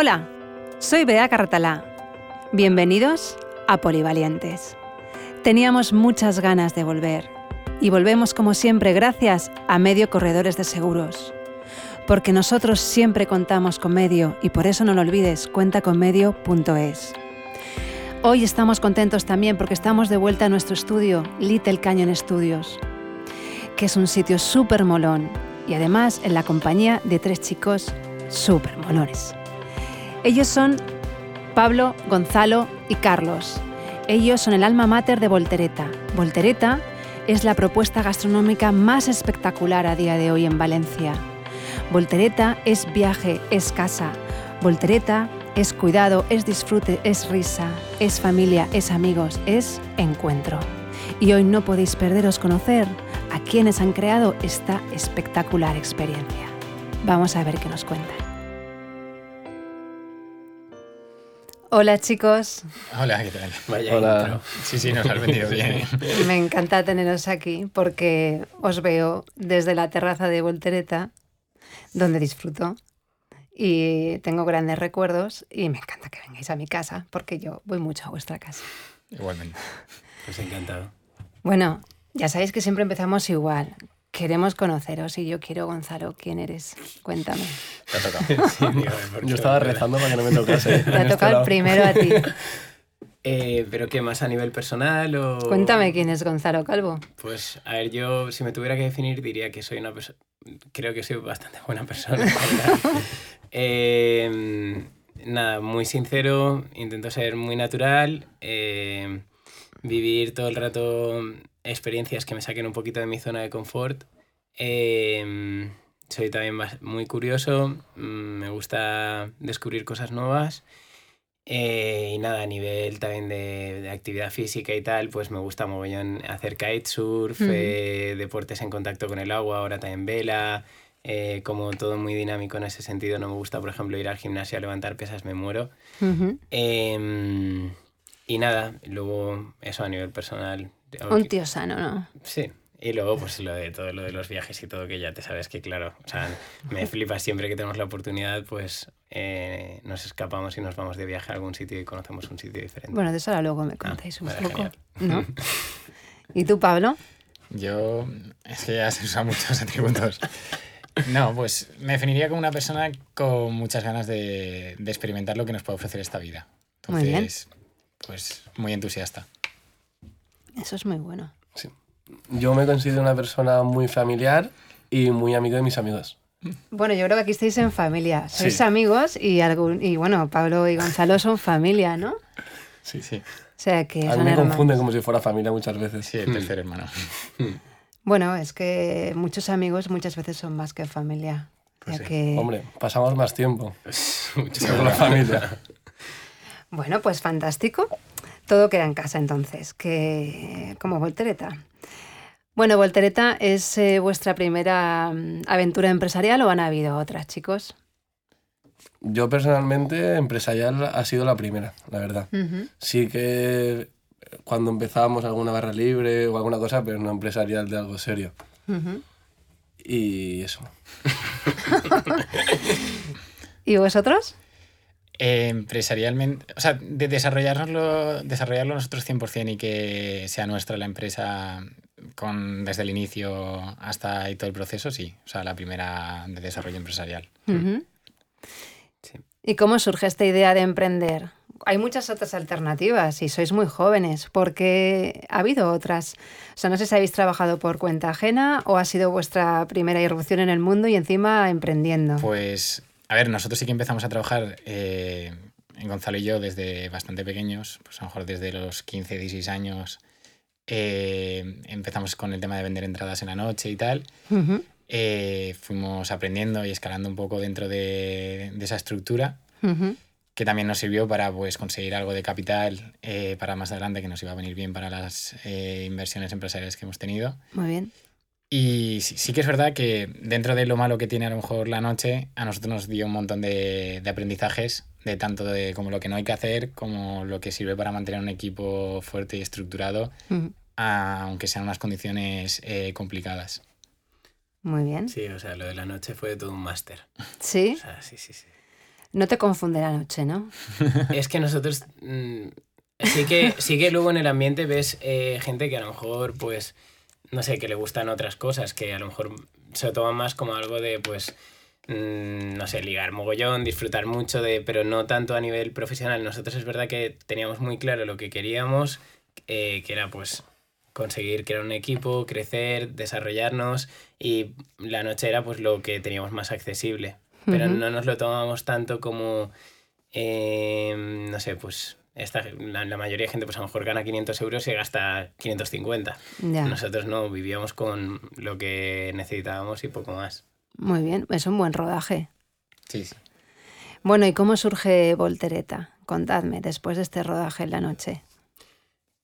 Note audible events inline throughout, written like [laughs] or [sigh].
Hola, soy Bea Carratalá. Bienvenidos a Polivalientes. Teníamos muchas ganas de volver y volvemos como siempre gracias a Medio Corredores de Seguros. Porque nosotros siempre contamos con Medio y por eso no lo olvides, cuenta con medio.es. Hoy estamos contentos también porque estamos de vuelta a nuestro estudio, Little Canyon Studios, que es un sitio súper molón y además en la compañía de tres chicos súper molones. Ellos son Pablo, Gonzalo y Carlos. Ellos son el alma mater de Voltereta. Voltereta es la propuesta gastronómica más espectacular a día de hoy en Valencia. Voltereta es viaje, es casa. Voltereta es cuidado, es disfrute, es risa, es familia, es amigos, es encuentro. Y hoy no podéis perderos conocer a quienes han creado esta espectacular experiencia. Vamos a ver qué nos cuentan. Hola chicos. Hola, ¿qué tal? Vaya Hola. intro. Sí, sí, nos has venido bien. [laughs] Me encanta teneros aquí porque os veo desde la terraza de Voltereta, donde disfruto y tengo grandes recuerdos y me encanta que vengáis a mi casa porque yo voy mucho a vuestra casa. Igualmente. Pues encantado. Bueno, ya sabéis que siempre empezamos igual. Queremos conoceros y yo quiero, Gonzalo, ¿quién eres? Cuéntame. Te ha tocado. [laughs] Sí, digo, ¿por qué Yo estaba rezando para que no me tocase. Te ha tocado el primero a ti. [laughs] Eh, ¿Pero qué más a nivel personal o...? Cuéntame quién es Gonzalo Calvo. Pues, a ver, yo si me tuviera que definir diría que soy una persona... Creo que soy bastante buena persona. Eh, [laughs] nada, muy sincero, intento ser muy natural, eh, vivir todo el rato experiencias que me saquen un poquito de mi zona de confort. Eh, soy también muy curioso, mm, me gusta descubrir cosas nuevas. Eh, y nada, a nivel también de, de actividad física y tal, pues me gusta mogollón hacer kitesurf, eh, deportes en contacto con el agua, ahora también vela, eh, como todo muy dinámico en ese sentido. No me gusta, por ejemplo, ir al gimnasio a levantar pesas, me muero. Em, y nada, luego eso a nivel personal. Un tío sano, ¿no? Sí. Y luego, pues lo de todo lo de los viajes y todo, que ya te sabes que, claro, o sea, me [laughs] flipa siempre que tenemos la oportunidad, pues eh, nos escapamos y nos vamos de viaje a algún sitio y conocemos un sitio diferente. Bueno, de eso ahora luego me contáis un vale, poco. genial. ¿no? [laughs] ¿Y tú, Pablo? Yo, es que ya se usan muchos [laughs] atributos. No, pues me definiría como una persona con muchas ganas de, de experimentar lo que nos puede ofrecer esta vida. Muy bien. Entonces, pues muy entusiasta. Eso es muy bueno. Sí. Yo me considero una persona muy familiar y muy amigo de mis amigos. Bueno, yo creo que aquí estáis en familia. Sois Sí. amigos y, algún, y bueno, Pablo y Gonzalo son familia, ¿no? O Sí, sí. sea que A son mí me hermanos. confunden como si fuera familia muchas veces. Sí, el tercer hermano. Bueno, es que muchos amigos muchas veces son más que familia. O Pues sí. que... Hombre, pasamos más tiempo Mucho con la familia. [laughs] Bueno, pues fantástico. Todo queda en casa entonces, que como Voltereta. Bueno, Voltereta es eh, vuestra primera mm, aventura empresarial o han habido otras, chicos. Yo personalmente, empresarial ha sido la primera, la verdad. Sí que cuando empezábamos alguna barra libre o alguna cosa, pero no empresarial de algo serio. Y eso. [laughs] ¿Y vosotros? Eh, empresarialmente, o sea, de desarrollarlo, desarrollarlo nosotros 100% y que sea nuestra la empresa con, desde el inicio hasta ahí todo el proceso, sí. O sea, la primera de desarrollo empresarial. Sí. ¿Y cómo surge esta idea de emprender? Hay muchas otras alternativas y sois muy jóvenes, porque ha habido otras. O sea, no sé si habéis trabajado por cuenta ajena o ha sido vuestra primera irrupción en el mundo y encima emprendiendo. Pues, a ver, nosotros sí que empezamos a trabajar, eh, en Gonzalo y yo, desde bastante pequeños, pues a lo mejor desde los 15, 16 años. eh, empezamos con el tema de vender entradas en la noche y tal. Eh, fuimos aprendiendo y escalando un poco dentro de, de esa estructura, que también nos sirvió para pues, conseguir algo de capital eh, para más adelante, que nos iba a venir bien para las eh, inversiones empresariales que hemos tenido. Muy bien. Y sí, sí que es verdad que dentro de lo malo que tiene a lo mejor la noche, a nosotros nos dio un montón de, de aprendizajes, de tanto de como lo que no hay que hacer, como lo que sirve para mantener un equipo fuerte y estructurado, aunque sean unas condiciones eh, complicadas. Muy bien. Sí, o sea, lo de la noche fue todo un máster. Sí. O sea, sí, sí, sí. No te confunde la noche, ¿no? [laughs] Es que nosotros mm, sí que sí que luego en el ambiente ves eh, gente que a lo mejor pues no sé que le gustan otras cosas que a lo mejor se lo toman más como algo de pues mm, no sé ligar mogollón disfrutar mucho de pero no tanto a nivel profesional. Nosotros es verdad que teníamos muy claro lo que queríamos eh, que era pues conseguir crear un equipo crecer desarrollarnos y la noche era pues lo que teníamos más accesible. Pero no nos lo tomábamos tanto como eh, no sé pues esta, la, la mayoría de gente pues a lo mejor gana 500 euros y gasta 550 Ya. nosotros no vivíamos con lo que necesitábamos y poco más Muy bien, es un buen rodaje. Sí, sí. Bueno, ¿y cómo surge Voltereta? Contadme, después de este rodaje en la noche.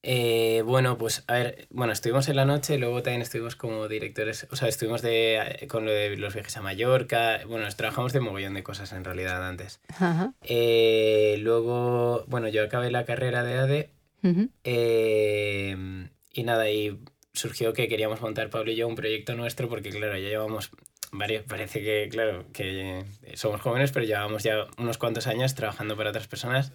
Eh, bueno, pues a ver, bueno, estuvimos en la noche, luego también estuvimos como directores, o sea, estuvimos de, con lo de los viajes a Mallorca, bueno, trabajamos de mogollón de cosas en realidad antes. Ajá. Eh, luego, bueno, yo acabé la carrera de ADE Ujú. eh, y nada, y surgió que queríamos montar Pablo y yo un proyecto nuestro porque claro, ya llevamos varios, parece que claro, que somos jóvenes, pero llevamos ya unos cuantos años trabajando para otras personas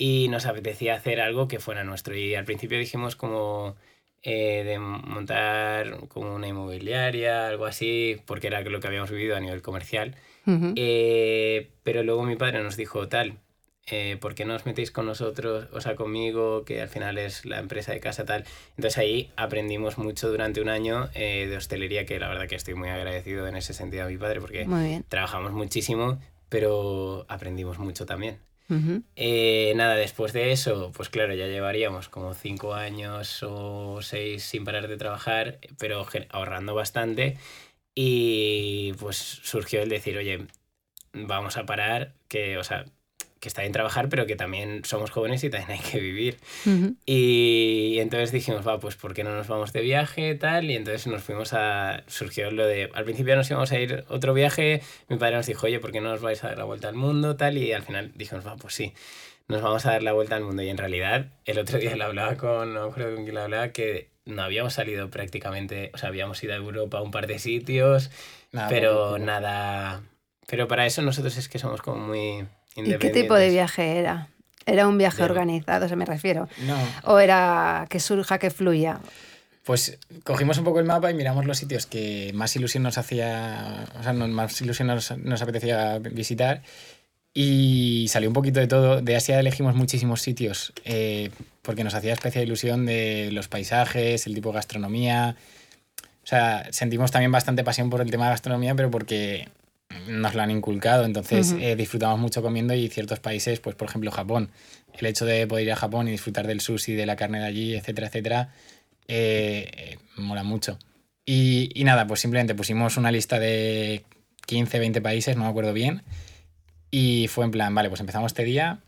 y nos apetecía hacer algo que fuera nuestro. Y al principio dijimos como eh, de montar como una inmobiliaria, algo así, porque era lo que habíamos vivido a nivel comercial. Eh, pero luego mi padre nos dijo tal, eh, ¿por qué no os metéis con nosotros, o sea, conmigo, que al final es la empresa de casa tal? Entonces ahí aprendimos mucho durante un año eh, de hostelería, que la verdad que estoy muy agradecido en ese sentido a mi padre, porque trabajamos muchísimo, pero aprendimos mucho también. Eh, nada, después de eso, pues claro, ya llevaríamos como cinco años o seis sin parar de trabajar, pero ahorrando bastante. Y pues surgió el decir, oye, vamos a parar, que, o sea, que está bien trabajar, pero que también somos jóvenes y también hay que vivir. Ujú. Y entonces dijimos, va, pues ¿por qué no nos vamos de viaje tal? Y entonces nos fuimos a... Surgió lo de... Al principio nos íbamos a ir otro viaje, mi padre nos dijo, oye, ¿por qué no os vais a dar la vuelta al mundo tal? Y al final dijimos, va, pues sí, nos vamos a dar la vuelta al mundo. Y en realidad, el otro día lo hablaba con... No acuerdo con quién lo hablaba, que no habíamos salido prácticamente... O sea, habíamos ido a Europa a un par de sitios, Nada, pero nada... Pero para eso nosotros es que somos como muy... ¿Y qué tipo de viaje era? ¿Era un viaje De- organizado, se me refiero? No, ¿O era que surja, que fluya? pues cogimos un poco el mapa y miramos los sitios que más ilusión nos hacía, o sea, más ilusión nos, nos apetecía visitar y salió un poquito de todo. De Asia elegimos muchísimos sitios eh, porque nos hacía especial ilusión de los paisajes, el tipo de gastronomía. O sea, sentimos también bastante pasión por el tema de gastronomía, pero porque nos lo han inculcado. Entonces eh, disfrutamos mucho comiendo y ciertos países, pues por ejemplo Japón, el hecho de poder ir a Japón y disfrutar del sushi, de la carne de allí, etcétera, etcétera, eh, eh, mola mucho. Y, y nada, pues simplemente pusimos una lista de 15, 20 países, no me acuerdo bien, y fue en plan, vale, pues empezamos este día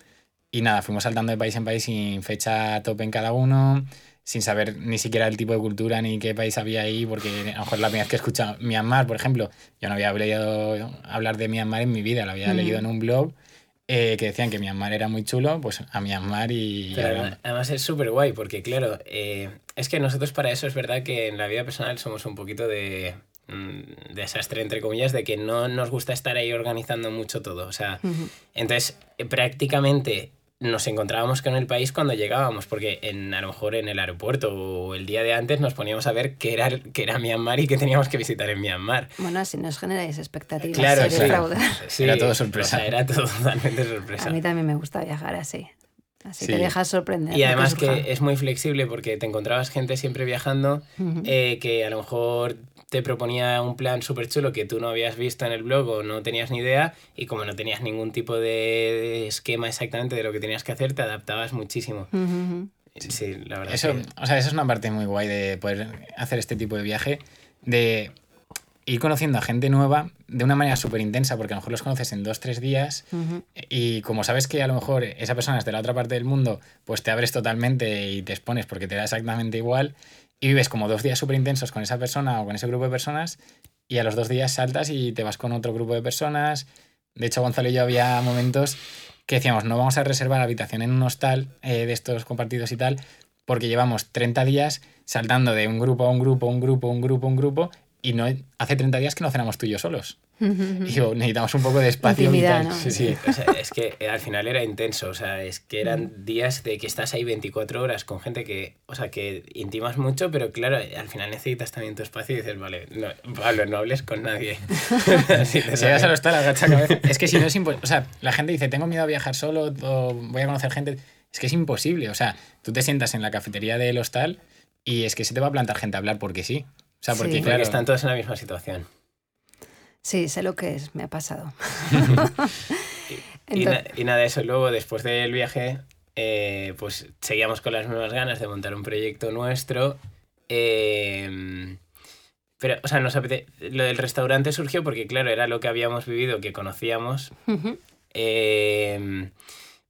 y nada, fuimos saltando de país en país sin fecha tope en cada uno, sin saber ni siquiera el tipo de cultura ni qué país había ahí, porque a lo mejor la primera vez que he escuchado Myanmar, por ejemplo, yo no había leído hablar de Myanmar en mi vida, lo había Ujú. leído en un blog eh, que decían que Myanmar era muy chulo, pues a Myanmar y... Pero además, además es súper guay porque, claro, eh, es que nosotros para eso es verdad que en la vida personal somos un poquito de mm, desastre, entre comillas, de que no nos gusta estar ahí organizando mucho todo. O sea, entonces eh, prácticamente nos encontrábamos con el país cuando llegábamos, porque en, a lo mejor en el aeropuerto o el día de antes nos poníamos a ver qué era, qué era Myanmar y qué teníamos que visitar en Myanmar. Bueno, así nos generáis expectativas. Claro, fraudar. [laughs] Sí, Era todo sorpresa. o sea, era todo totalmente A sorpresa. mí también me gusta viajar así. Así Sí. te dejas sorprender. Y además que es muy flexible porque te encontrabas gente siempre viajando eh, que a lo mejor te proponía un plan súper chulo que tú no habías visto en el blog o no tenías ni idea y como no tenías ningún tipo de, esquema exactamente de lo que tenías que hacer, te adaptabas muchísimo. Ujú, ujú. Sí, la verdad. Eso, que- o sea, eso es una parte muy guay de poder hacer este tipo de viaje, de ir conociendo a gente nueva de una manera súper intensa, porque a lo mejor los conoces en dos, tres días Ujú. y como sabes que a lo mejor esa persona es de la otra parte del mundo, pues te abres totalmente y te expones porque te da exactamente igual y vives como dos días súper intensos con esa persona o con ese grupo de personas y a los dos días saltas y te vas con otro grupo de personas. De hecho, Gonzalo y yo había momentos que decíamos, no vamos a reservar habitación en un hostal eh, de estos compartidos y tal, porque llevamos 30 días saltando de un grupo a un grupo, un grupo, un grupo, un grupo, y no hace 30 días que no cenamos tú y yo solos. [laughs] Y digo, necesitamos un poco de espacio Intimidad, vital. ¿no? Sí, sí. [laughs] O sea, es que al final era intenso, o sea, es que eran días de que estás ahí 24 horas con gente que, o sea, que intimas mucho, pero claro, al final necesitas también tu espacio y dices, vale, no, Pablo, no hables con nadie. Si al hostal, agacha cabeza. Es que si no es imposible. O sea, la gente dice, tengo miedo a viajar solo o voy a conocer gente. Es que es imposible. O sea, tú te sientas en la cafetería del hostal y es que se te va a plantar gente a hablar porque sí. O sea, porque Sí. Porque claro. están todos en la misma situación. Sí, sé lo que es, me ha pasado. [laughs] Y, Ento- na- y nada, eso luego, después del viaje, eh, pues seguíamos con las mismas ganas de montar un proyecto nuestro. eh, pero, o sea, nos apete- lo del restaurante surgió porque, claro, era lo que habíamos vivido, que conocíamos. Eh,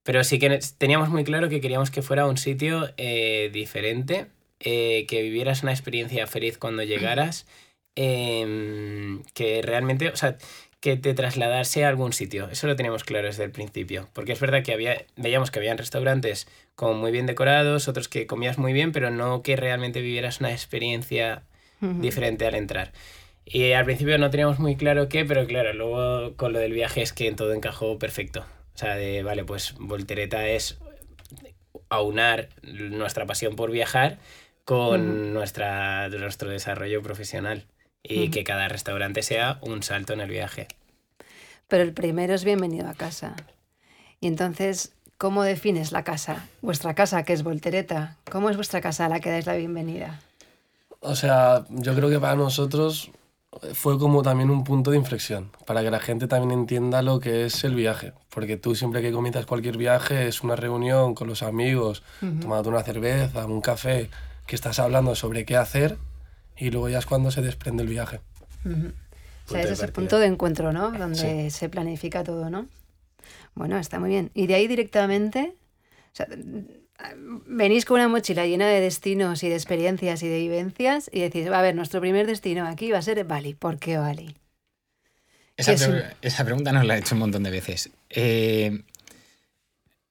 pero sí que teníamos muy claro que queríamos que fuera un sitio eh, diferente, eh, que vivieras una experiencia feliz cuando [clears throat] llegaras, eh, que realmente, o sea, que te trasladase a algún sitio. Eso lo teníamos claro desde el principio. Porque es verdad que había, veíamos que habían restaurantes como muy bien decorados, otros que comías muy bien, pero no que realmente vivieras una experiencia diferente al entrar. Y al principio no teníamos muy claro qué, pero claro, luego con lo del viaje es que todo encajó perfecto. O sea, de, vale, pues Voltereta es aunar nuestra pasión por viajar con nuestra, nuestro desarrollo profesional y que cada restaurante sea un salto en el viaje. Pero el primero es bienvenido a casa. Y entonces, ¿cómo defines la casa? Vuestra casa, que es Voltereta. ¿Cómo es vuestra casa a la que dais la bienvenida? O sea, yo creo que para nosotros fue como también un punto de inflexión, para que la gente también entienda lo que es el viaje. Porque tú siempre que comienzas cualquier viaje es una reunión con los amigos, tomándote una cerveza, un café, que estás hablando sobre qué hacer y luego ya es cuando se desprende el viaje. O sea, ese es el punto de encuentro, ¿no? Donde se planifica todo, ¿no? Bueno, está muy bien. Y de ahí directamente, o sea, venís con una mochila llena de destinos y de experiencias y de vivencias y decís, va a ver, nuestro primer destino aquí va a ser Bali. ¿Por qué Bali? Esa, es pre- esa pregunta nos la he hecho un montón de veces. Eh,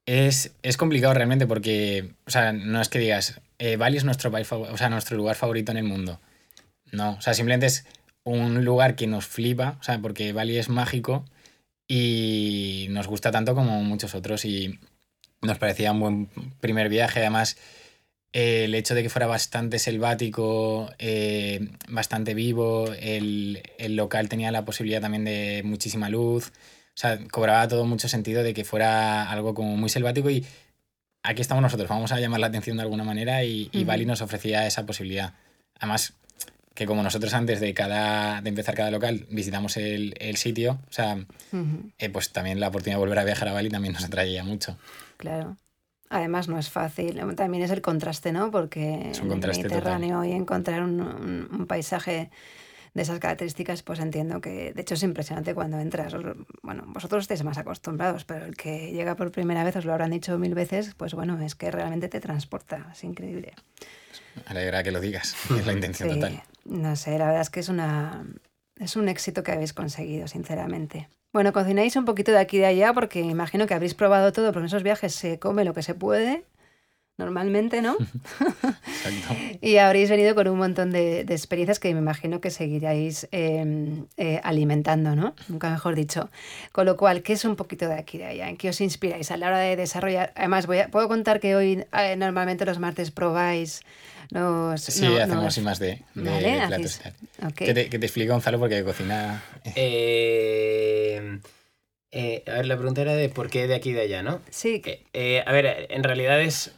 es, es complicado realmente porque, o sea, no es que digas, eh, Bali es nuestro, país o sea, nuestro lugar favorito en el mundo. No, o sea, simplemente es un lugar que nos flipa, o sea, porque Bali es mágico y nos gusta tanto como muchos otros y nos parecía un buen primer viaje. Además, eh, el hecho de que fuera bastante selvático, eh, bastante vivo, el, el local tenía la posibilidad también de muchísima luz, o sea, cobraba todo mucho sentido de que fuera algo como muy selvático y aquí estamos nosotros, vamos a llamar la atención de alguna manera y. Bali nos ofrecía esa posibilidad. Además, que como nosotros antes de, cada, de empezar cada local visitamos el, el sitio, o sea, eh, pues también la oportunidad de volver a viajar a Bali también nos atraía mucho. claro. Además no es fácil, también es el contraste, ¿no? Porque Es un en el total. Mediterráneo y encontrar un, un- un paisaje de esas características, pues entiendo que, de hecho, es impresionante cuando entras. Bueno, vosotros estáis más acostumbrados, pero el que llega por primera vez, os lo habrán dicho mil veces, pues bueno, es que realmente te transporta, es increíble. Alegra que lo digas, es la intención Sí, total. No sé, la verdad es que es una es un éxito que habéis conseguido, sinceramente. Bueno, cocináis un poquito de aquí y de allá porque imagino que habréis probado todo, porque en esos viajes se come lo que se puede, normalmente, ¿no? [laughs] Exacto. [laughs] Y habréis venido con un montón de, de experiencias que me imagino que seguiréis eh, eh, alimentando, ¿no? Nunca mejor dicho. Con lo cual, ¿qué es un poquito de aquí y de allá? ¿En qué os inspiráis a la hora de desarrollar? Además, voy a- puedo contar que hoy eh, normalmente los martes probáis los... Sí, no- hacemos y más de, de Vale, platos hacéis- y tal. ok. Que, te, que te explique Gonzalo porque cocina... Eh, eh, a ver, la pregunta era de por qué de aquí y de allá, ¿no? Sí, que... Eh, eh, a ver, en realidad es.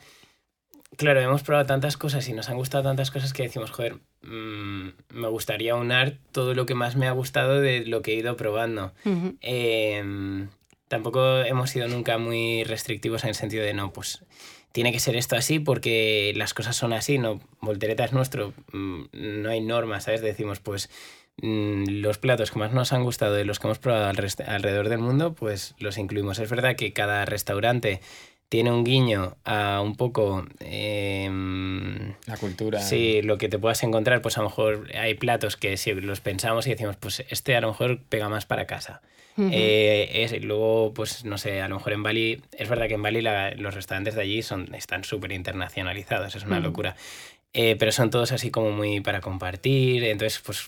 Claro, hemos probado tantas cosas y nos han gustado tantas cosas que decimos, joder, mm, me gustaría unar todo lo que más me ha gustado de lo que he ido probando. Eh, tampoco hemos sido nunca muy restrictivos en el sentido de no, pues tiene que ser esto así porque las cosas son así, no, Voltereta es nuestro, mm, no hay normas, ¿sabes? Decimos, pues mm, los platos que más nos han gustado de los que hemos probado alrededor del mundo, pues los incluimos. Es verdad que cada restaurante tiene un guiño a un poco... em, La cultura. Sí, lo que te puedas encontrar, pues a lo mejor hay platos que si los pensamos y decimos, pues este a lo mejor pega más para casa. Eh, es- luego, pues no sé, a lo mejor en Bali, es verdad que en Bali la- los restaurantes de allí son, están súper internacionalizados, es una locura. Eh, pero son todos así como muy para compartir, entonces pues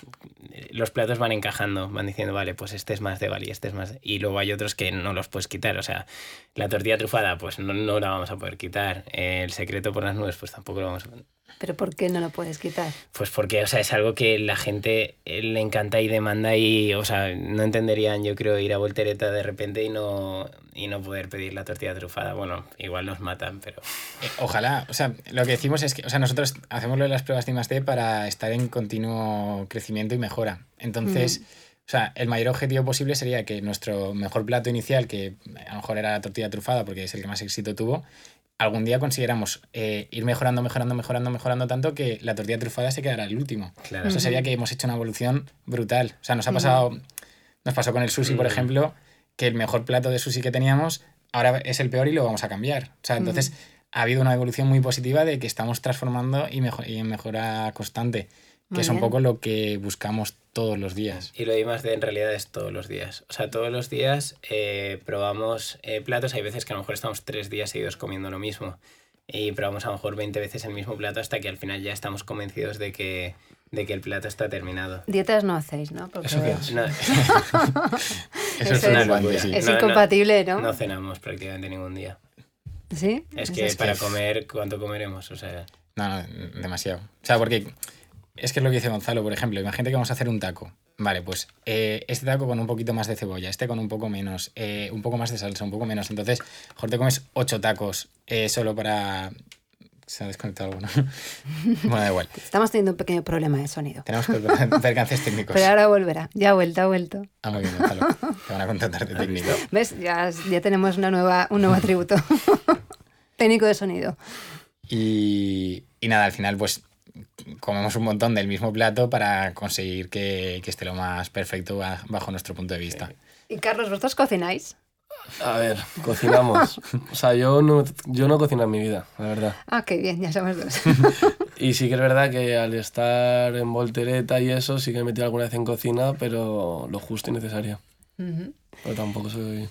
eh, los platos van encajando, van diciendo, vale, pues este es más de Bali, este es más. Y luego hay otros que no los puedes quitar, o sea, la tortilla trufada pues no, no la vamos a poder quitar, el secreto por las nubes pues tampoco lo vamos a... ¿Pero por qué no lo puedes quitar? Pues porque, o sea, es algo que la gente eh, le encanta y demanda y, o sea, no entenderían, yo creo, ir a Voltereta de repente y no, y no poder pedir la tortilla trufada. Bueno, igual nos matan, pero... Eh, ojalá, o sea, lo que decimos es que, o sea, nosotros hacemos lo de las pruebas de I+D para estar en continuo crecimiento y mejora. Entonces... O sea, el mayor objetivo posible sería que nuestro mejor plato inicial, que a lo mejor era la tortilla trufada porque es el que más éxito tuvo, algún día consiguiéramos eh, ir mejorando, mejorando, mejorando, mejorando tanto que la tortilla trufada se quedara el último. Claro. Eso sería que hemos hecho una evolución brutal. O sea, nos ha pasado, nos pasó con el sushi, por ejemplo, que el mejor plato de sushi que teníamos ahora es el peor y lo vamos a cambiar. O sea, entonces ha habido una evolución muy positiva de que estamos transformando y, mejo- y en mejora constante, que Muy es un bien. poco lo que buscamos todos los días. Y lo de más de en realidad es todos los días. O sea, todos los días eh, probamos eh, platos. Hay veces que a lo mejor estamos tres días seguidos comiendo lo mismo. Y probamos a lo mejor 20 veces el mismo plato hasta que al final ya estamos convencidos de que, de que el plato está terminado. Dietas no hacéis, ¿no? Porque [laughs] ¿Eso es? No, Eso, Eso una es- locura, sí. Es No, incompatible, ¿no? no cenamos prácticamente ningún día. ¿Sí? Es que para comer, ¿cuánto comeremos? O sea, No, no, demasiado. O sea, porque es que es lo que dice Gonzalo, por ejemplo. Imagínate que vamos a hacer un taco. Vale, pues eh, este taco con un poquito más de cebolla, este con un poco menos, eh, un poco más de salsa, un poco menos. Entonces, mejor te comes ocho tacos eh, solo para... Se ha desconectado alguno. [laughs] bueno, da igual. Estamos teniendo un pequeño problema de sonido. Tenemos per- [laughs] percances técnicos. Pero ahora volverá. Ya ha vuelto, ha vuelto. Ah, muy bien, Gonzalo. Te van a contratar de técnico. [laughs] ¿Ves? Ya, ya tenemos una nueva, un nuevo atributo. Técnico de sonido. Y, y nada, al final, pues comemos un montón del mismo plato para conseguir que, que esté lo más perfecto ba- bajo nuestro punto de vista. Y Carlos, ¿vosotros cocináis? A ver, cocinamos. O sea, yo no, yo no cocino en mi vida, la verdad. Ah, qué bien, ya somos dos. [laughs] Y sí que es verdad que al estar en voltereta y eso, sí que me he metido alguna vez en cocina, pero lo justo y necesario. Ujú. Pero tampoco soy...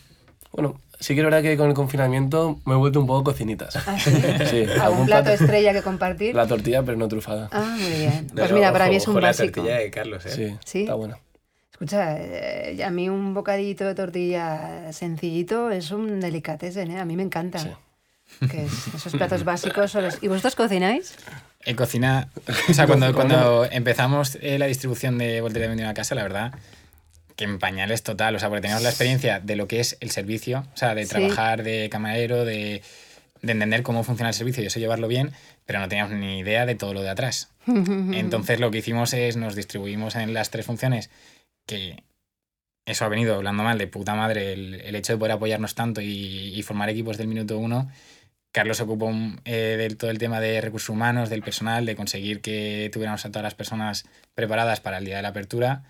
Bueno, sí que es verdad que con el confinamiento me he vuelto un poco cocinitas. ¿Ah, sí? Sí, [laughs] ¿Algún algún plato plato- estrella que compartir? La tortilla, pero no trufada. Ah, muy bien. [laughs] Pues pero mira, para ojo- mí es un ojo la básico. tortilla de Carlos, ¿eh? Sí, ¿Sí? está buena. Escucha, eh, a mí un bocadito de tortilla sencillito es un delicatessen, ¿eh? A mí me encanta. Sí. Que es- esos platos básicos son los- ¿Y vosotros cocináis? En cocina, o sea, cuando, [laughs] cuando empezamos eh, la distribución de Voltería de a casa, la verdad, que en pañales total, o sea, porque teníamos la experiencia de lo que es el servicio, o sea, de Sí. trabajar de camarero, de, de entender cómo funciona el servicio y eso llevarlo bien, pero no teníamos ni idea de todo lo de atrás. [laughs] Entonces lo que hicimos es nos distribuimos en las tres funciones que eso ha venido hablando mal de puta madre, el, el hecho de poder apoyarnos tanto y, y formar equipos del minuto uno. Carlos se ocupó eh, del todo el tema de recursos humanos, del personal, de conseguir que tuviéramos a todas las personas preparadas para el día de la apertura.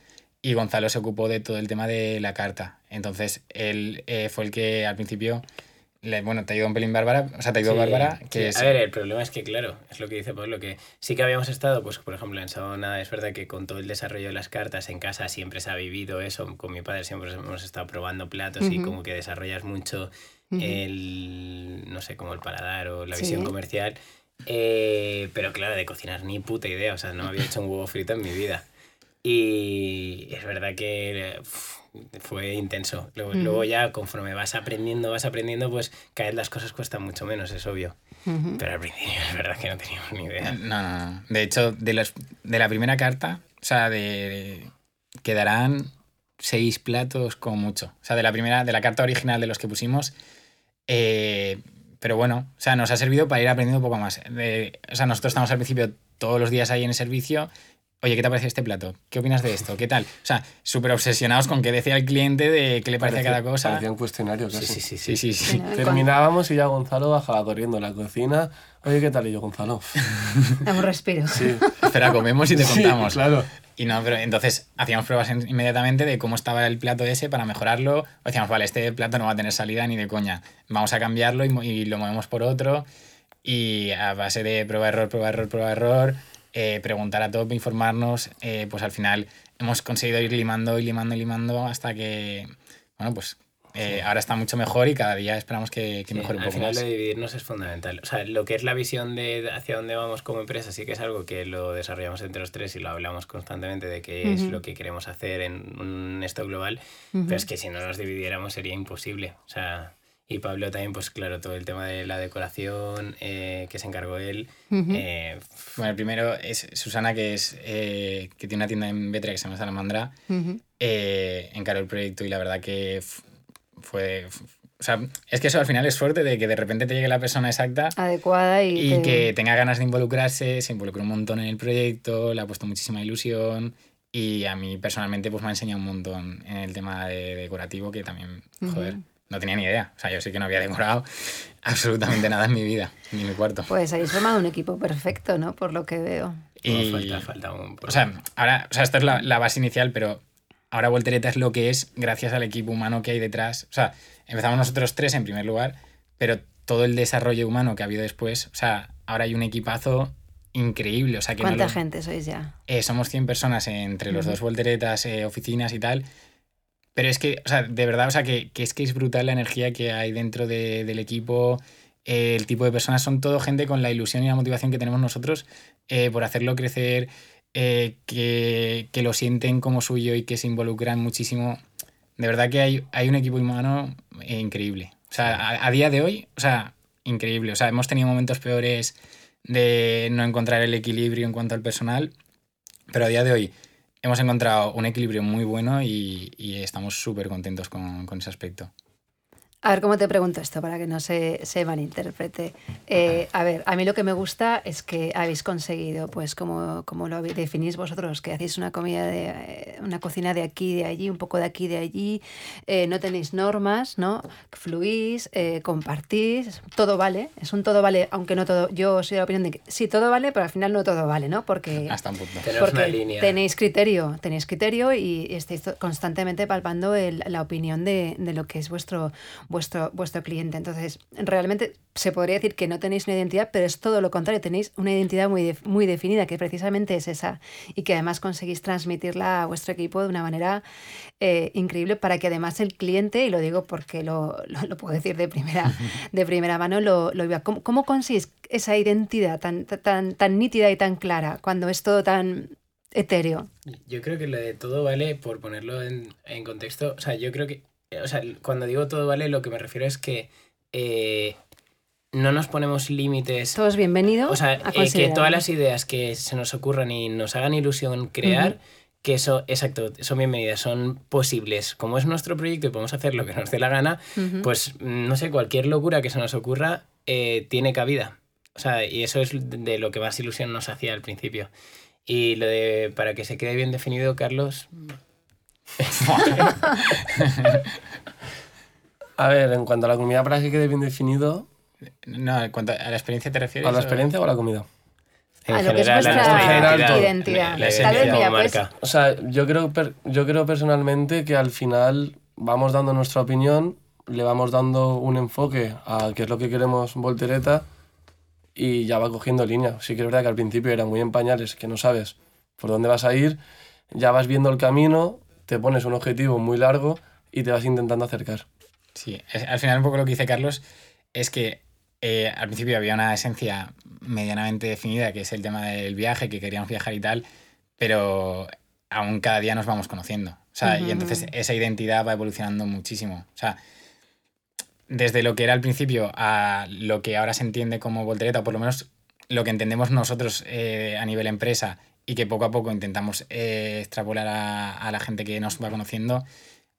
Y Gonzalo se ocupó de todo el tema de la carta. Entonces, él eh, fue el que al principio, le- bueno, te ayudó un pelín Bárbara, o sea, te ayudó Sí, Bárbara, sí. que es... A ver, el problema es que, claro, es lo que dice Pablo, que sí que habíamos estado, pues por ejemplo, en Saona, es verdad que con todo el desarrollo de las cartas en casa siempre se ha vivido eso, con mi padre siempre hemos estado probando platos y como que desarrollas mucho el, no sé, como el paladar o la Sí. visión comercial. Eh, pero claro, de cocinar ni puta idea, o sea, no había hecho un huevo frito en mi vida. Y es verdad que fue intenso. Luego, luego ya, conforme vas aprendiendo, vas aprendiendo, pues cada vez las cosas cuestan mucho menos, es obvio. Pero al principio es verdad que no teníamos ni idea. No, no, no. De hecho, de, los, de la primera carta, o sea, de, quedarán seis platos como mucho. O sea, de la primera, de la carta original de los que pusimos. eh, pero bueno, o sea, nos ha servido para ir aprendiendo un poco más. De- o sea, nosotros estamos al principio todos los días ahí en el servicio. Oye, ¿qué te parece este plato? ¿Qué opinas de esto? ¿Qué tal? O sea, súper obsesionados con qué decía el cliente, de qué le parecía cada cosa. Parecía un cuestionario Sí, casi. sí, sí, Sí, sí. sí, sí. Terminábamos y ya Gonzalo bajaba corriendo a la cocina. Oye, ¿qué tal? Y yo, Gonzalo. [laughs] Dame un respiro. Sí, Espera, comemos y te contamos. claro. Y no, pero entonces hacíamos pruebas en- inmediatamente de cómo estaba el plato ese para mejorarlo. O decíamos, vale, este plato no va a tener salida ni de coña. Vamos a cambiarlo y, y lo movemos por otro. Y a base de prueba, error, prueba, error, prueba, error, eh, preguntar a tope, informarnos, eh, pues al final hemos conseguido ir limando y limando y limando hasta que, bueno, pues Eh, ahora está mucho mejor y cada día esperamos que, que Sí, mejore un al poco final más. lo de dividirnos es fundamental. O sea, lo que es la visión de hacia dónde vamos como empresa sí que es algo que lo desarrollamos entre los tres y lo hablamos constantemente de qué es Ujú. lo que queremos hacer en un esto global. Ujú. Pero es que si no nos dividiéramos sería imposible. O sea, y Pablo también, pues claro, todo el tema de la decoración eh, que se encargó él. Eh, Bueno, el primero es Susana, que es eh, que tiene una tienda en Betra que se llama Salamandra. Eh, encaró el proyecto y la verdad que fue... O sea, es que eso al final es suerte de que de repente te llegue la persona exacta Adecuada y, y te- que tenga ganas de involucrarse, se involucró un montón en el proyecto, le ha puesto muchísima ilusión y a mí personalmente pues me ha enseñado un montón en el tema de decorativo que también, joder. No tenía ni idea. O sea, yo sí que no había decorado [laughs] absolutamente nada en mi vida, ni en mi cuarto. Pues habéis formado un equipo perfecto, ¿no? Por lo que veo. Y- falta, falta un... O sea, ahora, o sea, esta es la, la base inicial, pero ahora Voltereta es lo que es gracias al equipo humano que hay detrás. O sea, empezamos nosotros tres en primer lugar, pero todo el desarrollo humano que ha habido después, o sea, ahora hay un equipazo increíble. O sea, que no ¿Cuánta lo- gente sois ya? eh, somos 100 personas entre los dos volteretas, eh, oficinas y tal. Pero es que, o sea, de verdad, o sea, que, que es que es brutal la energía que hay dentro de- del equipo. eh, el tipo de personas son todo gente con la ilusión y la motivación que tenemos nosotros eh, por hacerlo crecer, eh, que, que lo sienten como suyo y que se involucran muchísimo. De verdad que hay, hay un equipo humano increíble. O sea, a, a día de hoy, o sea, increíble. O sea, hemos tenido momentos peores de no encontrar el equilibrio en cuanto al personal, pero a día de hoy hemos encontrado un equilibrio muy bueno y, estamos súper contentos con, con ese aspecto. A ver, ¿cómo te pregunto esto para que no se, se malinterprete? Eh, a ver, a mí lo que me gusta es que habéis conseguido, pues como, como lo definís vosotros, que hacéis una comida de eh, una cocina de aquí y de allí, un poco de aquí de allí, eh, no tenéis normas, ¿no? Fluís, eh, compartís, todo vale, es un todo vale, aunque no todo, yo soy de la opinión de que sí, todo vale, pero al final no todo vale, ¿no? Porque [laughs] Hasta un punto. Tenemos porque una línea. tenéis criterio, tenéis criterio y estáis constantemente palpando el- la opinión de, de lo que es vuestro, vuestro, vuestro cliente. Entonces, realmente se podría decir que no tenéis una identidad, pero es todo lo contrario, tenéis una identidad muy, muy definida, que precisamente es esa, y que además conseguís transmitirla a vuestro equipo de una manera eh, increíble para que además el cliente, y lo digo porque lo, lo- puedo decir de primera, de primera mano, lo, lo viva. ¿Cómo, ¿Cómo conseguís esa identidad tan, tan, tan nítida y tan clara cuando es todo tan etéreo? Yo creo que lo de todo vale, por ponerlo en, en contexto, o sea, yo creo que, o sea, cuando digo todo vale, lo que me refiero es que eh, no nos ponemos límites. Todos bienvenidos. O sea, a eh, que todas las ideas que se nos ocurran y nos hagan ilusión crear, que eso, exacto, son bienvenidas, son posibles. Como es nuestro proyecto y podemos hacer lo que nos dé la gana, pues no sé, cualquier locura que se nos ocurra eh, tiene cabida. O sea, y eso es de lo que más ilusión nos hacía al principio. Y lo de, para que se quede bien definido, Carlos, [laughs] A ver, en cuanto a la comida, para que quede bien definido, No, en cuanto a la experiencia te refieres. ¿a la o- experiencia o a la comida? en A lo que es nuestra identidad. La Tal vez, mira, como pues. O sea, yo creo, per- yo creo personalmente que al final vamos dando nuestra opinión, le vamos dando un enfoque a qué es lo que queremos Voltereta y ya va cogiendo línea. Sí que es verdad que al principio era muy en pañales, que no sabes por dónde vas a ir, ya vas viendo el camino, te pones un objetivo muy largo y te vas intentando acercar. Sí, es- al final un poco lo que dice Carlos es que eh, al principio había una esencia medianamente definida, que es el tema del viaje, que queríamos viajar y tal, pero aún cada día nos vamos conociendo. O sea, y entonces esa identidad va evolucionando muchísimo. O sea, desde lo que era al principio a lo que ahora se entiende como voltereta, o por lo menos lo que entendemos nosotros eh, a nivel empresa y que poco a poco intentamos eh, extrapolar a, a la gente que nos va conociendo,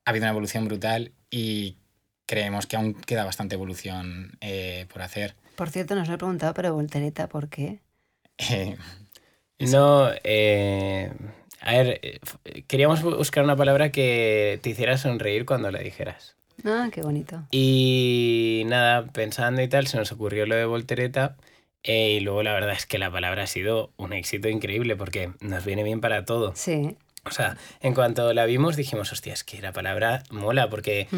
ha habido una evolución brutal y creemos que aún queda bastante evolución eh, por hacer. por cierto, nos lo he preguntado, pero Voltereta, ¿por qué? Eh, No, eh, a ver, eh, queríamos bu- buscar una palabra que te hiciera sonreír cuando la dijeras. Ah, qué bonito. Y nada, pensando y tal, se nos ocurrió lo de voltereta. Eh, y luego la verdad es que la palabra ha sido un éxito increíble porque nos viene bien para todo. Sí. O sea, en cuanto la vimos dijimos, hostia, es que la palabra mola, porque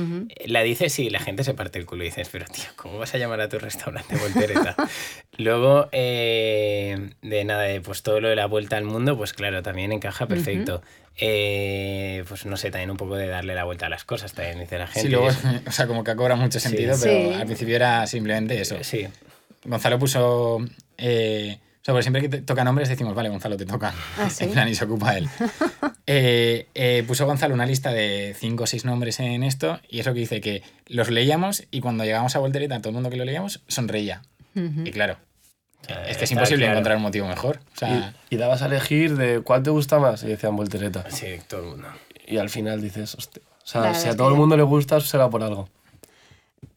la dices y la gente se parte el culo y dices, pero tío, ¿cómo vas a llamar a tu restaurante voltereta? [laughs] Luego, eh, de nada, pues todo lo de la vuelta al mundo, pues claro, también encaja perfecto. Eh, pues no sé, también un poco de darle la vuelta a las cosas, también dice la gente. Sí, luego, [laughs] o sea, como que cobra mucho sentido, pero al principio era simplemente eso. Sí. Gonzalo puso... Eh, o sea, siempre que toca nombres decimos, vale, Gonzalo, te toca. ¿Ah, En plan, y se ocupa él. [laughs] eh, eh, puso Gonzalo una lista de cinco o seis nombres en esto, y eso que dice que los leíamos y cuando llegamos a Voltereta, todo el mundo que lo leíamos sonreía. Y claro, es que es imposible claro. encontrar un motivo mejor. O sea, Y, y dabas a elegir de cuál te gusta más y decían voltereta. Sí, todo el mundo. Y al final dices, hostia. O sea, si a todo es el mundo le gusta, será por algo.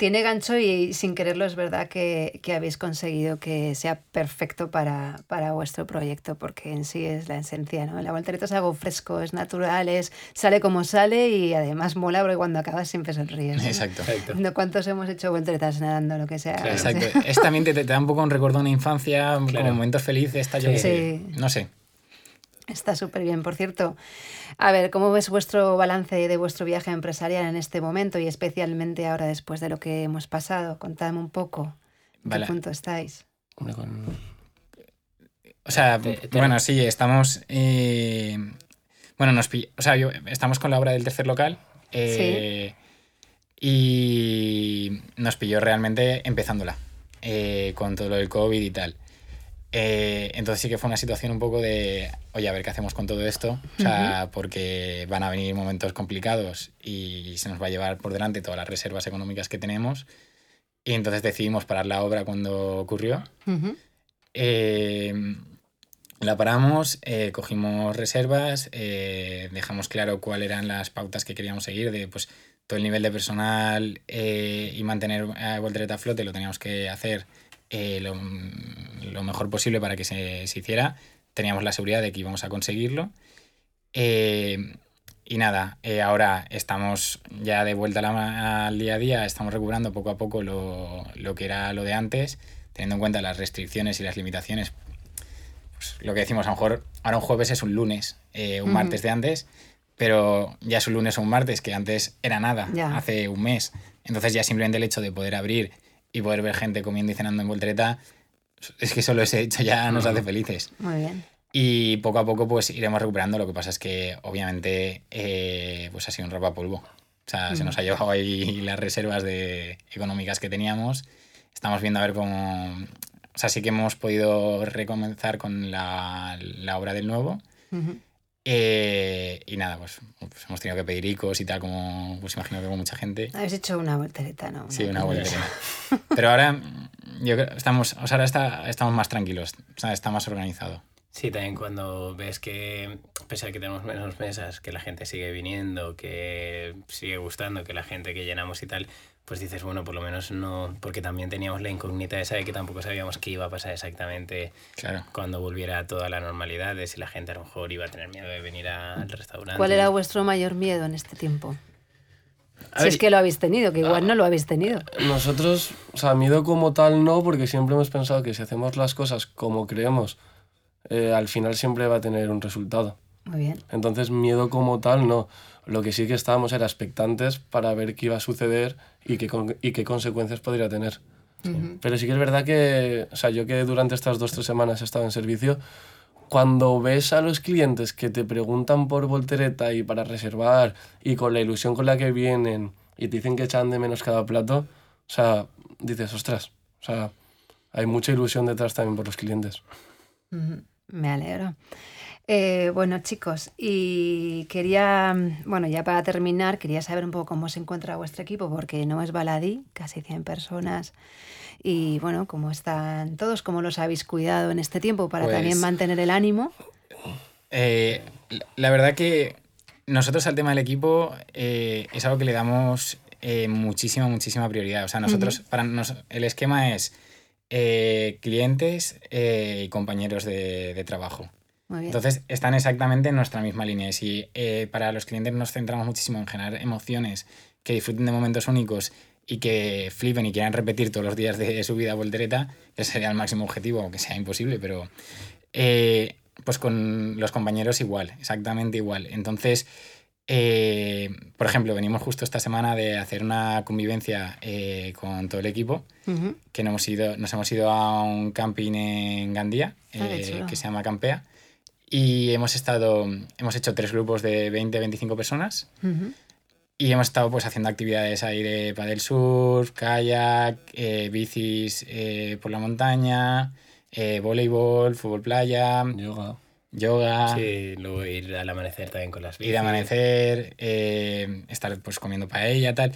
Tiene gancho y sin quererlo es verdad que, que habéis conseguido que sea perfecto para, para vuestro proyecto, porque en sí es la esencia, ¿no? La voltereta es algo fresco, es natural, es, sale como sale y además mola porque cuando acabas siempre sonríes. ¿no? exacto. No, ¿Cuántos hemos hecho volteretas nadando, lo que sea? Claro, Exacto. Es también te, te da un poco un recuerdo de una infancia, Claro. como momentos felices, tal, yo Sí. Sí. No sé. Está súper bien, por cierto. A ver, ¿cómo ves vuestro balance de vuestro viaje empresarial en este momento y especialmente ahora después de lo que hemos pasado? Contadme un poco. ¿En Vale. qué punto estáis? O sea, Te- te- bueno, sí, estamos. eh, bueno, nos pill- o sea, yo- estamos con la obra del tercer local. eh, Y nos pilló realmente empezándola, eh, con todo lo del COVID y tal. Eh, entonces sí que fue una situación un poco de, oye, a ver qué hacemos con todo esto, o sea, porque van a venir momentos complicados y se nos va a llevar por delante todas las reservas económicas que tenemos. Y entonces decidimos parar la obra cuando ocurrió. Eh, la paramos, eh, cogimos reservas, dejamos claro cuáles eran las pautas que queríamos seguir de pues, todo el nivel de personal y mantener a Voltereta a flote, lo teníamos que hacer eh, lo, lo mejor posible para que se, se hiciera. Teníamos la seguridad de que íbamos a conseguirlo. Eh, y nada, eh, ahora estamos ya de vuelta la- al día a día, estamos recuperando poco a poco lo, lo que era lo de antes, teniendo en cuenta las restricciones y las limitaciones. Pues, lo que decimos, a lo mejor ahora un jueves es un lunes, eh, un martes de antes, pero ya es un lunes o un martes, que antes era nada, Ya. hace un mes. Entonces ya simplemente el hecho de poder abrir y poder ver gente comiendo y cenando en voltereta, es que solo ese hecho ya nos hace felices. Muy bien. Y poco a poco pues iremos recuperando. Lo que pasa es que obviamente eh, pues ha sido un polvo. O sea, se nos ha llevado ahí las reservas de, económicas que teníamos. Estamos viendo a ver cómo... O sea, sí que hemos podido recomenzar con la, la obra del nuevo. Ujú. Eh, y nada, pues, pues hemos tenido que pedir icos y tal, como pues imagino que con mucha gente. Habéis hecho una voltereta, ¿no? Sí, una vuelta. [laughs] Pero ahora yo creo estamos, o sea, ahora está, estamos más tranquilos, o sea, está más organizado. Sí, también cuando ves que, pese a que tenemos menos mesas, que la gente sigue viniendo, que sigue gustando, que la gente que llenamos y tal, pues dices, bueno, por lo menos no, porque también teníamos la incógnita esa de que tampoco sabíamos qué iba a pasar exactamente Claro. cuando volviera toda la normalidad, de si la gente a lo mejor iba a tener miedo de venir a- al restaurante. ¿Cuál era vuestro mayor miedo en este tiempo? A si ver, es que lo habéis tenido, que igual no lo habéis tenido. Nosotros, o sea, miedo como tal no, porque siempre hemos pensado que si hacemos las cosas como creemos, eh, al final siempre va a tener un resultado. Muy bien. Entonces, miedo como tal no. Lo que sí que estábamos era expectantes para ver qué iba a suceder y qué, con- y qué consecuencias podría tener. Pero sí que es verdad que, o sea, yo que durante estas dos tres semanas he estado en servicio, cuando ves a los clientes que te preguntan por voltereta y para reservar y con la ilusión con la que vienen y te dicen que echan de menos cada plato, o sea, dices, ostras, o sea, hay mucha ilusión detrás también por los clientes. Me alegro. Eh, bueno, chicos, y quería, mm, bueno, ya para terminar, quería saber un poco cómo se encuentra vuestro equipo, porque no es baladí, casi 100 personas. Y bueno, cómo están todos, cómo los habéis cuidado en este tiempo para Pues- también mantener el ánimo. Eh, la- verdad que nosotros al tema del equipo eh, es algo que le damos muchísima, muchísima prioridad. O sea, nosotros, para nos, el esquema es clientes y compañeros de, de trabajo. Muy bien. Entonces están exactamente en nuestra misma línea. Y si eh, para los clientes nos centramos muchísimo en generar emociones, que disfruten de momentos únicos y que flipen y quieran repetir todos los días de su vida voltereta, que sería el máximo objetivo, aunque sea imposible, pero eh, pues con los compañeros igual, exactamente igual. Entonces, eh, por ejemplo, venimos justo esta semana de hacer una convivencia eh, con todo el equipo, Ujú. que nos hemos, ido, nos hemos ido a un camping en Gandía, Ah, eh, que se llama Campea, y hemos estado, hemos hecho tres grupos de 20-25 personas, Ujú. y hemos estado pues haciendo actividades ahí de paddle surf, kayak, eh, bicis eh, por la montaña, eh, voleibol, fútbol playa, Yoga. yoga, Sí, luego ir al amanecer también con las ir a bicis. amanecer, eh, estar pues comiendo paella, tal.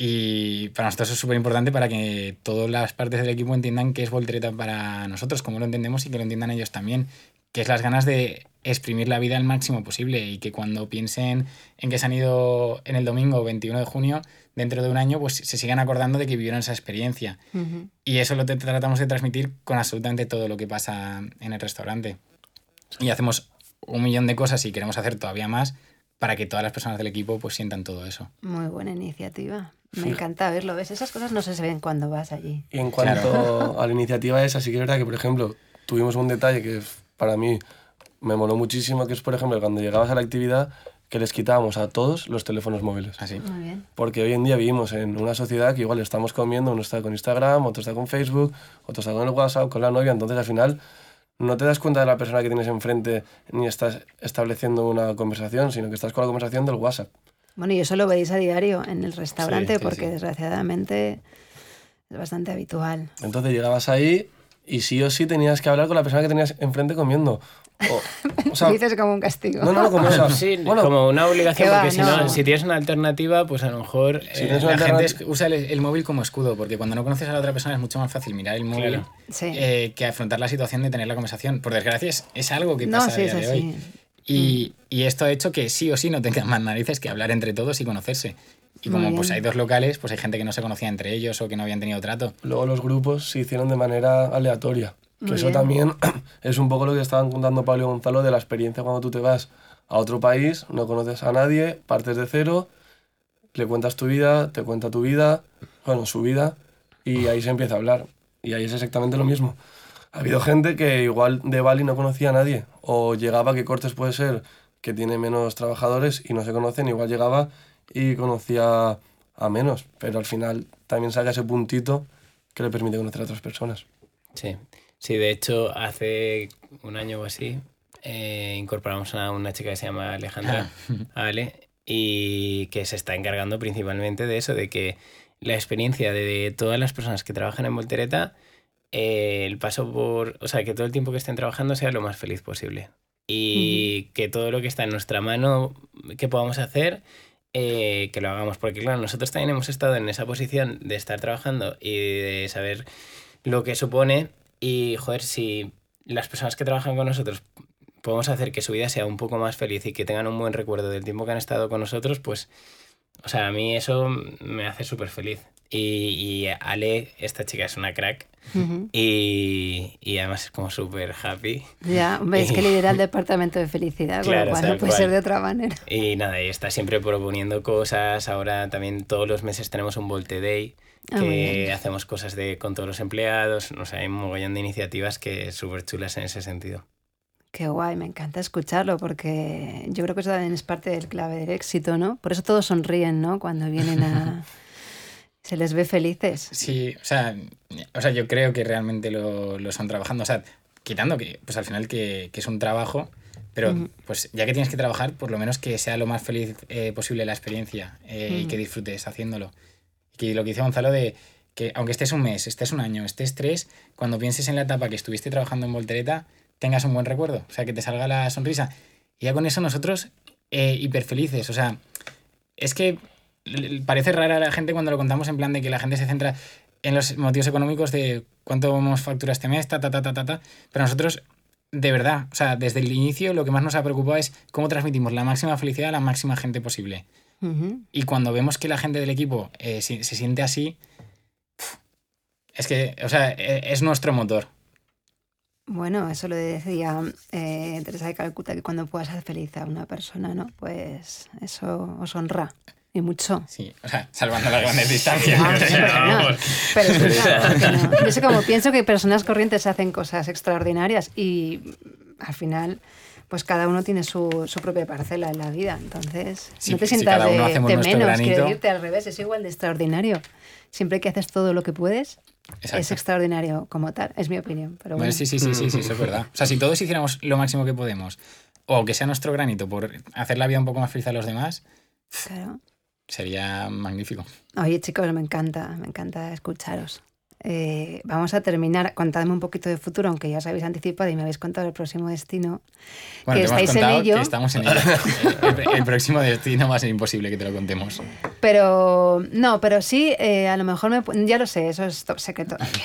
Y para nosotros es súper importante para que todas las partes del equipo entiendan qué es voltereta para nosotros, cómo lo entendemos y que lo entiendan ellos también. Que es las ganas de exprimir la vida al máximo posible y que cuando piensen en que se han ido en el domingo 21 de junio, dentro de un año, pues se sigan acordando de que vivieron esa experiencia. Y eso lo tratamos de transmitir con absolutamente todo lo que pasa en el restaurante. Y hacemos un millón de cosas y queremos hacer todavía más para que todas las personas del equipo pues sientan todo eso. Muy buena iniciativa. Me Sí. encanta verlo, ¿ves? Esas cosas no se ven cuando vas allí. Y en cuanto a la iniciativa esa, sí que es verdad que, por ejemplo, tuvimos un detalle que para mí me moló muchísimo, que es, por ejemplo, cuando llegabas a la actividad, que les quitábamos a todos los teléfonos móviles. Así. Muy bien. Porque hoy en día vivimos en una sociedad que igual estamos comiendo, uno está con Instagram, otro está con Facebook, otro está con el WhatsApp, con la novia, entonces al final no te das cuenta de la persona que tienes enfrente ni estás estableciendo una conversación, sino que estás con la conversación del WhatsApp. Bueno, y eso lo veis a diario en el restaurante sí, porque sí. desgraciadamente es bastante habitual. Entonces llegabas ahí y sí o sí tenías que hablar con la persona que tenías enfrente comiendo. O, o sea, [laughs] Dices como un castigo. no, no, como esa. [laughs] Sí, bueno, como una obligación, Que va, porque si, no. no, si tienes una alternativa, pues a lo mejor... Si eh, La gente usa el, el móvil como escudo, porque cuando no conoces a la otra persona es mucho más fácil mirar el móvil Claro. Sí. eh, que afrontar la situación de tener la conversación. Por desgracia es, es algo que no, pasa sí, a día de hoy. Y, y esto ha hecho que sí o sí no tengan más narices que hablar entre todos y conocerse. Y como pues hay dos locales, pues hay gente que no se conocía entre ellos o que no habían tenido trato. luego los grupos se hicieron de manera aleatoria. Que Muy eso bien. también [clears throat] es un poco lo que estaban contando Pablo y Gonzalo de la experiencia cuando tú te vas a otro país, no conoces a nadie, partes de cero, le cuentas tu vida, te cuenta tu vida, bueno, su vida, y ahí se empieza a hablar. Y ahí es exactamente lo mismo. Ha habido gente que igual de Bali no conocía a nadie, o llegaba, que Cortes puede ser que tiene menos trabajadores y no se conocen, igual llegaba y conocía a menos, pero al final también saca ese puntito que le permite conocer a otras personas. Sí, sí, de hecho, hace un año o así eh, incorporamos a una chica que se llama Alejandra, [laughs] Ale, y que se está encargando principalmente de eso, de que la experiencia de todas las personas que trabajan en Voltereta, eh, el paso por, o sea, que todo el tiempo que estén trabajando sea lo más feliz posible. Y que todo lo que está en nuestra mano que podamos hacer, eh, que lo hagamos. Porque claro, nosotros también hemos estado en esa posición de estar trabajando y de saber lo que supone y, joder, si las personas que trabajan con nosotros podemos hacer que su vida sea un poco más feliz y que tengan un buen recuerdo del tiempo que han estado con nosotros, pues, o sea, a mí eso me hace súper feliz. Y, y Ale, esta chica es una crack Ujú. y, y además es como súper happy. Ya, ves que lidera el [laughs] departamento de felicidad, con lo Claro, cual no puede cual. ser de otra manera. Y nada, y está siempre proponiendo cosas. Ahora también todos los meses tenemos un Volte Day, Ah, que bien. hacemos cosas de, con todos los empleados. No sé, hay un mogollón de iniciativas que súper chulas en ese sentido. Qué guay, me encanta escucharlo porque yo creo que eso también es parte del clave del éxito, ¿no? Por eso todos sonríen, ¿no? Cuando vienen a... [laughs] Se les ve felices. Sí, o sea, o sea yo creo que realmente lo, lo están trabajando. O sea, quitando que, pues al final que, que es un trabajo, pero pues ya que tienes que trabajar, por lo menos que sea lo más feliz eh, posible la experiencia eh, y que disfrutes haciéndolo. Y que lo que dice Gonzalo de que aunque estés un mes, estés un año, estés tres, cuando pienses en la etapa que estuviste trabajando en Voltereta, tengas un buen recuerdo, o sea, que te salga la sonrisa. Y ya con eso nosotros eh, hiper felices, o sea, es que parece rara a la gente cuando lo contamos en plan de que la gente se centra en los motivos económicos de cuánto hemos facturado este mes, ta, ta, ta, ta, ta, ta. Pero nosotros, de verdad, o sea, desde el inicio lo que más nos ha preocupado es cómo transmitimos la máxima felicidad a la máxima gente posible. Y cuando vemos que la gente del equipo eh, se, se siente así, es que, o sea, e- es nuestro motor. Bueno, eso lo decía eh, Teresa de Calcuta, que cuando puedas hacer feliz a una persona, ¿no? Pues eso os honra. Y mucho. Sí, o sea, salvando las grandes distancias. Ah. Pero es como pienso que personas corrientes hacen cosas extraordinarias y al final, pues cada uno tiene su, su propia parcela en la vida. Entonces, Sí, no te si sientas uno de, de menos, quiero granito. decirte al revés, es igual de extraordinario. Siempre que haces todo lo que puedes, es Exacto. extraordinario como tal, es mi opinión. Pero Bueno, bueno, sí, sí, sí, sí, sí, eso es verdad. O sea, si todos hiciéramos lo máximo que podemos, o que sea nuestro granito por hacer la vida un poco más feliz a los demás, claro. Sería magnífico. Oye, chicos, me encanta, me encanta escucharos. Eh, vamos a terminar. Contadme un poquito de futuro, aunque ya os habéis anticipado y me habéis contado el próximo destino. Bueno, Que te hemos estáis en ello. que estamos en ello. [laughs] El, el próximo destino va a ser imposible que te lo contemos. Pero no, pero sí, eh, a lo mejor me, ya lo sé, eso es top secret todavía.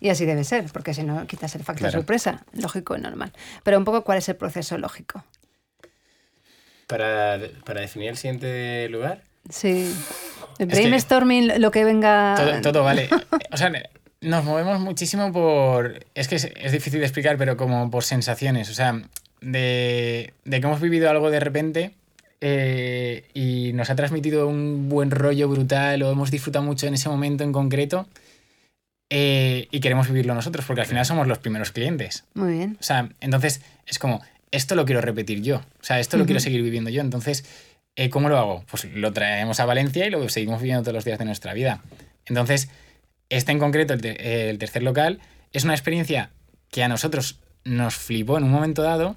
Y así debe ser, porque si no quitas el factor Claro. sorpresa, lógico y normal. Pero un poco cuál es el proceso lógico. Para, para definir el siguiente lugar, Sí. El Es que- brainstorming, lo que venga. Todo, todo vale. [laughs] O sea, nos movemos muchísimo por. Es que es, es difícil de explicar, pero como por sensaciones. O sea, de, de que hemos vivido algo de repente eh, y nos ha transmitido un buen rollo brutal o hemos disfrutado mucho en ese momento en concreto eh, y queremos vivirlo nosotros, porque al final somos los primeros clientes. Muy bien. O sea, entonces es como, esto lo quiero repetir yo. O sea, esto lo quiero Ujú. seguir viviendo yo. Entonces, eh, ¿cómo lo hago? Pues lo traemos a Valencia y lo seguimos viviendo todos los días de nuestra vida. Entonces, este en concreto, el, te- el tercer local, es una experiencia que a nosotros nos flipó en un momento dado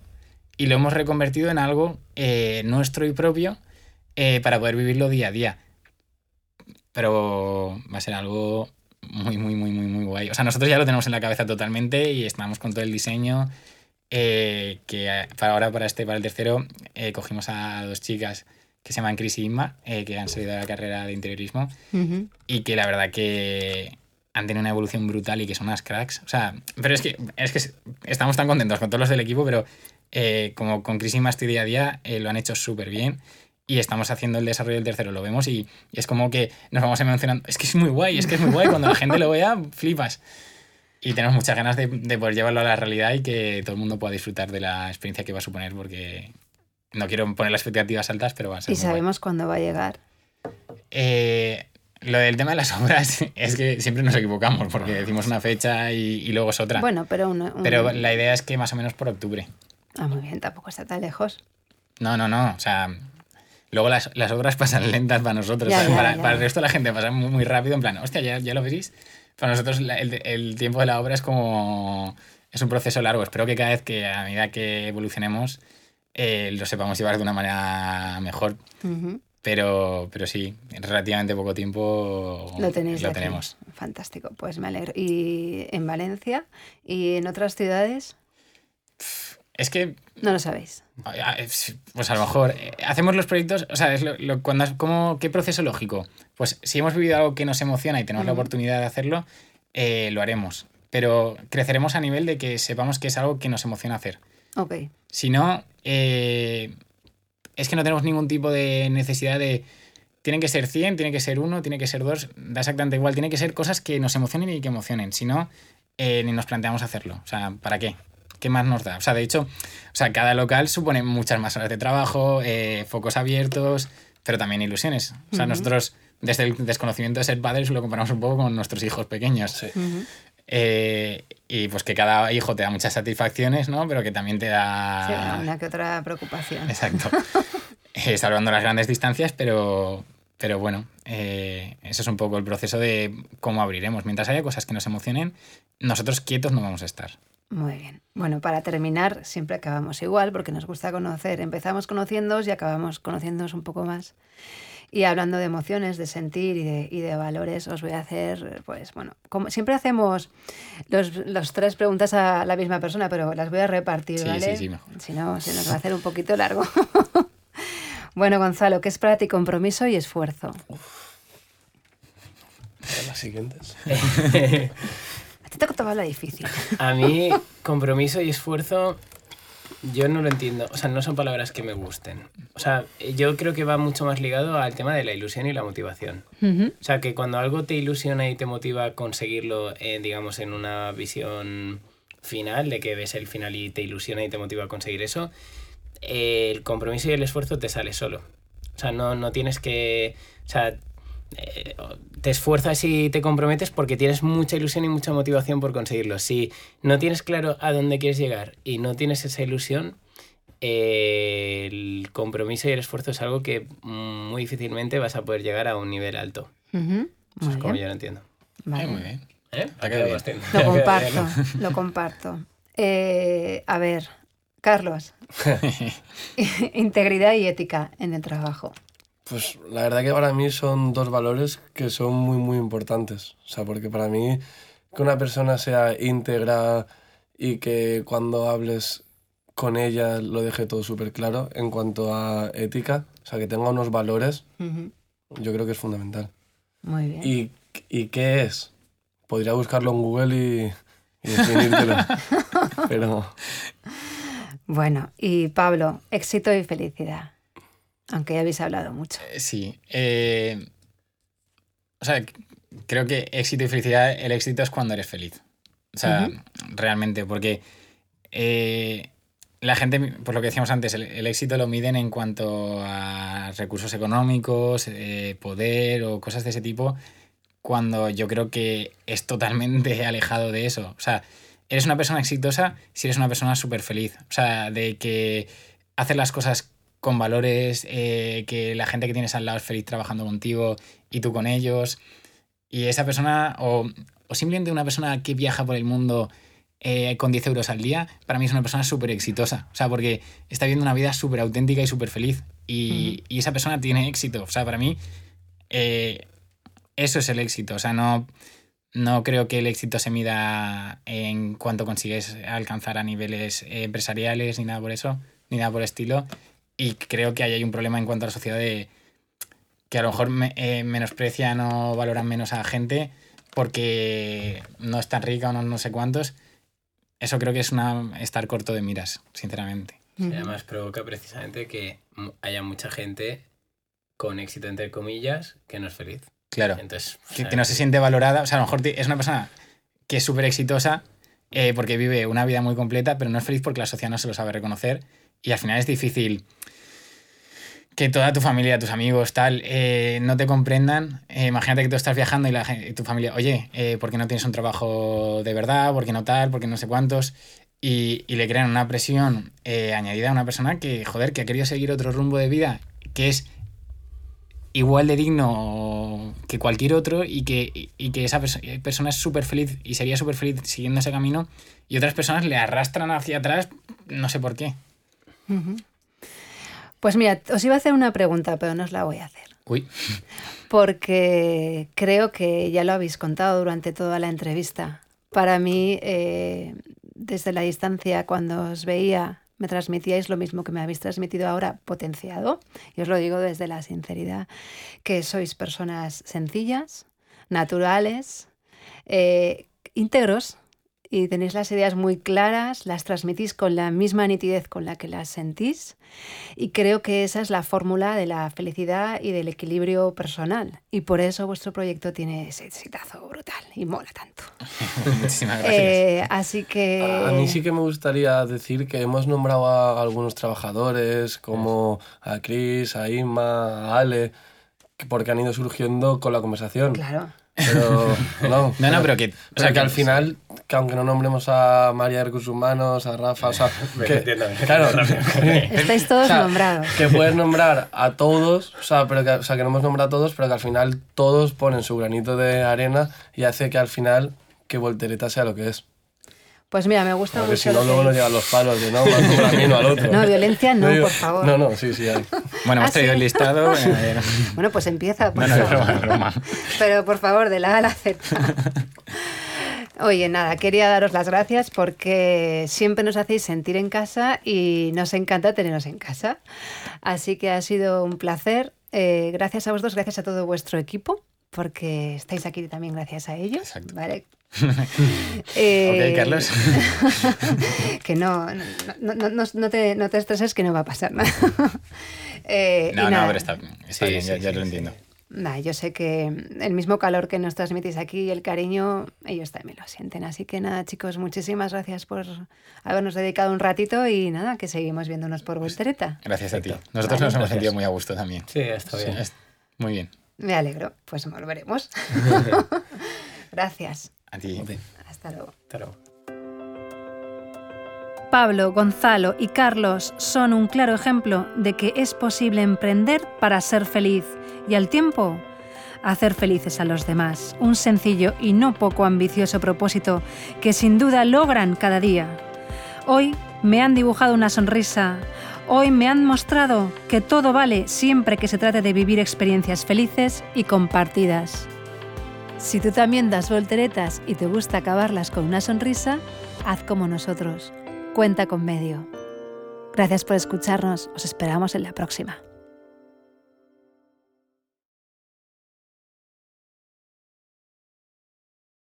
y lo hemos reconvertido en algo eh, nuestro y propio eh, para poder vivirlo día a día. Pero va a ser algo muy, muy, muy, muy, muy guay. O sea, nosotros ya lo tenemos en la cabeza totalmente y estamos con todo el diseño. que para ahora, para este, para el tercero, cogimos a dos chicas que se llaman Chris y Inma, eh, que han salido de la carrera de interiorismo Ujú. y que la verdad que han tenido una evolución brutal y que son unas cracks. O sea, pero es que, es que estamos tan contentos con todos los del equipo, pero eh, como con Chris y Inma estoy día a día, eh, lo han hecho súper bien y estamos haciendo el desarrollo del tercero, lo vemos y, y es como que nos vamos emocionando. Es que es muy guay, es que es muy guay. Cuando la gente lo vea, flipas. Y tenemos muchas ganas de, de poder llevarlo a la realidad y que todo el mundo pueda disfrutar de la experiencia que va a suponer, porque no quiero poner las expectativas altas, pero va a ser Y muy sabemos cuándo va a llegar. Eh, lo del tema de las [laughs] obras es que siempre nos equivocamos porque decimos una fecha y, y luego es otra. Bueno, pero un, un- Pero la idea es que más o menos por octubre. Ah, muy bien, tampoco está tan lejos. No, no, no. O sea, luego las, las obras [laughs] pasan lentas para nosotros. Ya, ya, para, ya. para el resto de la gente pasan muy, muy rápido. En plan, hostia, ya, ya lo veréis. Para nosotros el, el tiempo de la obra es como... Es un proceso largo. Espero que cada vez que a medida que evolucionemos eh, lo sepamos llevar de una manera mejor. Pero, pero sí, en relativamente poco tiempo Lo tenéis. lo tenemos. Fantástico, pues me alegro. ¿Y en Valencia? ¿Y en otras ciudades? Es que No lo sabéis. Es- Pues a lo mejor eh, hacemos los proyectos, o sea, es lo, lo- cuando, has- ¿cómo, ¿qué proceso lógico? Pues si hemos vivido algo que nos emociona y tenemos la oportunidad de hacerlo, eh, lo haremos. Pero creceremos a nivel de que sepamos que es algo que nos emociona hacer. Ok. Si no, eh, es que no tenemos ningún tipo de necesidad de... Tienen que ser 100, tiene que ser uno, tiene que ser dos, da exactamente igual. Tiene que ser cosas que nos emocionen y que emocionen. Si no, eh, ni nos planteamos hacerlo. O sea, ¿para qué? ¿Qué más nos da? O sea, de hecho, o sea, cada local supone muchas más horas de trabajo, eh, focos abiertos, pero también ilusiones. O sea, nosotros, desde el desconocimiento de ser padres, lo comparamos un poco con nuestros hijos pequeños. Sí. Eh, y pues que cada hijo te da muchas satisfacciones, ¿no? Pero que también te da... Sí, una que otra preocupación. Exacto. [laughs] Eh, salvando las grandes distancias, pero, pero bueno, eh, eso es un poco el proceso de cómo abriremos. Mientras haya cosas que nos emocionen, nosotros quietos no vamos a estar. Muy bien. Bueno, para terminar, siempre acabamos igual porque nos gusta conocer. Empezamos conociéndoos y acabamos conociéndoos un poco más. Y hablando de emociones, de sentir y de, y de valores, os voy a hacer, pues bueno, como siempre hacemos los, los tres preguntas a la misma persona, pero las voy a repartir, Sí, ¿vale? sí, sí, mejor. Si no, se nos va a hacer un poquito largo. [laughs] bueno, Gonzalo, ¿qué es para ti compromiso y esfuerzo? Para Las siguientes. [laughs] A ti te tocaba la difícil. A mí, compromiso y esfuerzo, yo no lo entiendo. O sea, no son palabras que me gusten. O sea, yo creo que va mucho más ligado al tema de la ilusión y la motivación. O sea, que cuando algo te ilusiona y te motiva a conseguirlo, eh, digamos, en una visión final, de que ves el final y te ilusiona y te motiva a conseguir eso, eh, el compromiso y el esfuerzo te sale solo. O sea, no, no tienes que... O sea, eh, te esfuerzas y te comprometes porque tienes mucha ilusión y mucha motivación por conseguirlo. Si no tienes claro a dónde quieres llegar y no tienes esa ilusión, eh, el compromiso y el esfuerzo es algo que muy difícilmente vas a poder llegar a un nivel alto. Ujú, Eso muy es como bien. yo lo entiendo. Vale. Eh, muy bien. ¿Eh? Ha quedado bien. [laughs] Lo comparto, lo comparto. Eh, a ver, Carlos. [laughs] [laughs] Integridad y ética en el trabajo. Pues la verdad que para mí son dos valores que son muy, muy importantes. O sea, porque para mí que una persona sea íntegra y que cuando hables con ella lo deje todo súper claro en cuanto a ética, o sea, que tenga unos valores, yo creo que es fundamental. Muy bien. ¿Y, y qué es? Podría buscarlo en Google y, y definírtelo. [laughs] Pero Bueno, y Pablo, éxito y felicidad. Aunque ya habéis hablado mucho. Eh, Sí. eh, o sea, creo que éxito y felicidad, el éxito es cuando eres feliz. O sea, realmente, porque eh, la gente, por lo que decíamos antes, el, el éxito lo miden en cuanto a recursos económicos, poder o cosas de ese tipo, cuando yo creo que es totalmente [laughs] alejado de eso. O sea, eres una persona exitosa si eres una persona súper feliz. O sea, de que haces las cosas con valores, eh, que la gente que tienes al lado es feliz trabajando contigo y tú con ellos. Y esa persona, o, o simplemente una persona que viaja por el mundo eh, con 10 euros al día, para mí es una persona súper exitosa. O sea, porque está viviendo una vida súper auténtica y súper feliz. Y, y esa persona tiene éxito. O sea, para mí, eh, eso es el éxito. O sea, no, no creo que el éxito se mida en cuanto consigues alcanzar a niveles empresariales ni nada por eso, ni nada por el estilo. Y creo que ahí hay un problema en cuanto a la sociedad de que a lo mejor me- eh, menosprecian o valoran menos a la gente porque no es tan rica o no, no sé cuántos. Eso creo que es una estar corto de miras, sinceramente. Y además provoca precisamente que haya mucha gente con éxito, entre comillas, que no es feliz. Claro. Entonces, o que, sea, que no se siente valorada. O sea, a lo mejor es una persona que es súper exitosa eh, porque vive una vida muy completa, pero no es feliz porque la sociedad no se lo sabe reconocer. Y al final es difícil que toda tu familia, tus amigos, tal, eh, no te comprendan. Eh, imagínate que tú estás viajando y, la, tu familia, oye, eh, ¿por qué no tienes un trabajo de verdad? ¿Por qué no tal? ¿Por qué no sé cuántos? Y, y le crean una presión añadida a una persona que, joder, que ha querido seguir otro rumbo de vida que es igual de digno que cualquier otro y que, y que esa perso- persona es súper feliz y sería súper feliz siguiendo ese camino y otras personas le arrastran hacia atrás, no sé por qué. Pues mira, os iba a hacer una pregunta, pero no os la voy a hacer. Uy, Porque creo que ya lo habéis contado durante toda la entrevista. Para mí, eh, desde la distancia, cuando os veía, me transmitíais lo mismo que me habéis transmitido ahora, potenciado. Y os lo digo desde la sinceridad, que sois personas sencillas, naturales, eh, íntegros y tenéis las ideas muy claras, las transmitís con la misma nitidez con la que las sentís y creo que esa es la fórmula de la felicidad y del equilibrio personal y por eso vuestro proyecto tiene ese exitazo brutal y mola tanto. [laughs] muchísimas gracias. Eh, así que... A mí sí que me gustaría decir que hemos nombrado a algunos trabajadores como a Chris, a Inma, a Ale, que- porque han ido surgiendo con la conversación. Claro. Pero [laughs] no, No, no, pero que... o sea, que al final, que aunque no nombremos a María de Recursos Humanos, a Rafa, o sea, [laughs] que, claro, [laughs] Estáis todos O sea, nombrados. que puedes nombrar a todos, o sea, pero que, o sea, que no hemos nombrado a todos, pero que al final todos ponen su granito de arena y hace que al final que Voltereta sea lo que es. Pues mira, me gusta Porque mucho. si no, luego que- nos llegan los palos de no, más un camino al otro. No, violencia no, digo- por favor. No, no, sí, sí. hay. Bueno, hemos ¿Ah, traído sí? el listado. [laughs] eh, Bueno, pues empieza, por no, no, es favor. broma, es broma. Pero por favor, de la A a la Z. Oye, nada, quería daros las gracias porque siempre nos hacéis sentir en casa y nos encanta teneros en casa. Así que ha sido un placer. Eh, gracias a vosotros, gracias a todo vuestro equipo, porque estáis aquí también gracias a ellos. Exacto. ¿vale? [laughs] Eh, Ok, Carlos. [laughs] que no, no, no, no- no- no te, no te estreses que no va a pasar nada. [laughs] Eh, No, no, pero está, está Sí, bien, ya, sí, ya sí, lo sí. entiendo. Nah, yo sé que el mismo calor que nos transmitís aquí y el cariño, ellos también lo sienten. Así que nada, chicos, muchísimas gracias por habernos dedicado un ratito y nada, que seguimos viéndonos por voltereta. Gracias a ti. Nosotros Vale. nos hemos sentido muy a gusto también. Sí, está bien. Muy bien. Me alegro, pues volveremos. [laughs] Gracias. A ti. Hasta luego. Hasta luego. Pablo, Gonzalo y Carlos son un claro ejemplo de que es posible emprender para ser feliz y al tiempo hacer felices a los demás. Un sencillo y no poco ambicioso propósito que sin duda logran cada día. Hoy me han dibujado una sonrisa. Hoy me han mostrado que todo vale siempre que se trate de vivir experiencias felices y compartidas. Si tú también das volteretas y te gusta acabarlas con una sonrisa, haz como nosotros. Cuenta con medio. Gracias por escucharnos. Os esperamos en la próxima.